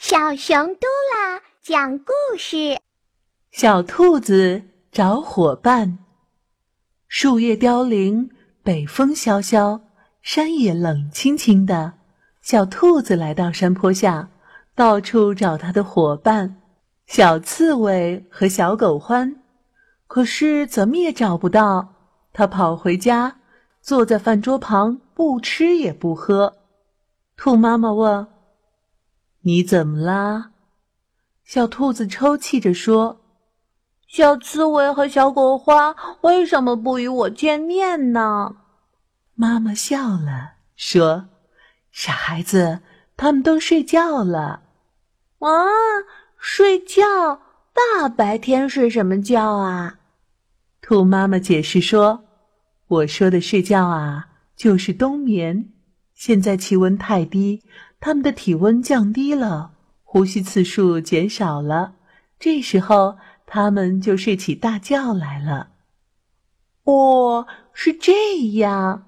小熊嘟啦讲故事：小兔子找伙伴。树叶凋零，北风萧萧，山野冷清清的。小兔子来到山坡下，到处找它的伙伴——小刺猬和小狗獾。可是怎么也找不到。它跑回家，坐在饭桌旁，不吃也不喝。兔妈妈问。你怎么啦？小兔子抽泣着说：“小刺猬和小狗花为什么不与我见面呢？”妈妈笑了，说：“傻孩子，他们都睡觉了。”啊，睡觉？大白天睡什么觉啊？兔妈妈解释说：“我说的睡觉啊，就是冬眠。现在气温太低。”它们的体温降低了，呼吸次数减少了，这时候它们就睡起大觉来了。哦，是这样。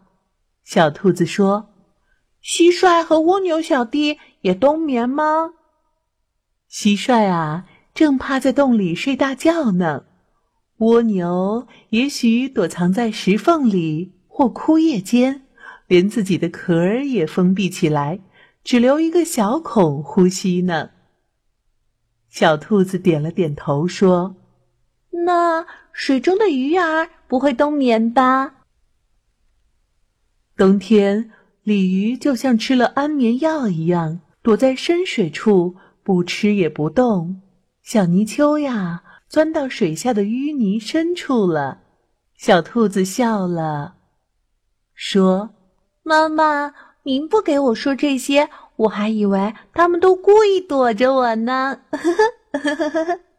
小兔子说：“蟋蟀和蜗牛小弟也冬眠吗？”蟋蟀啊，正趴在洞里睡大觉呢。蜗牛也许躲藏在石缝里或枯叶间，连自己的壳也封闭起来。只留一个小孔呼吸呢。小兔子点了点头，说：“那水中的鱼儿不会冬眠吧？”冬天，鲤鱼就像吃了安眠药一样，躲在深水处，不吃也不动。小泥鳅呀，钻到水下的淤泥深处了。小兔子笑了，说：“妈妈。”您不给我说这些，我还以为他们都故意躲着我呢。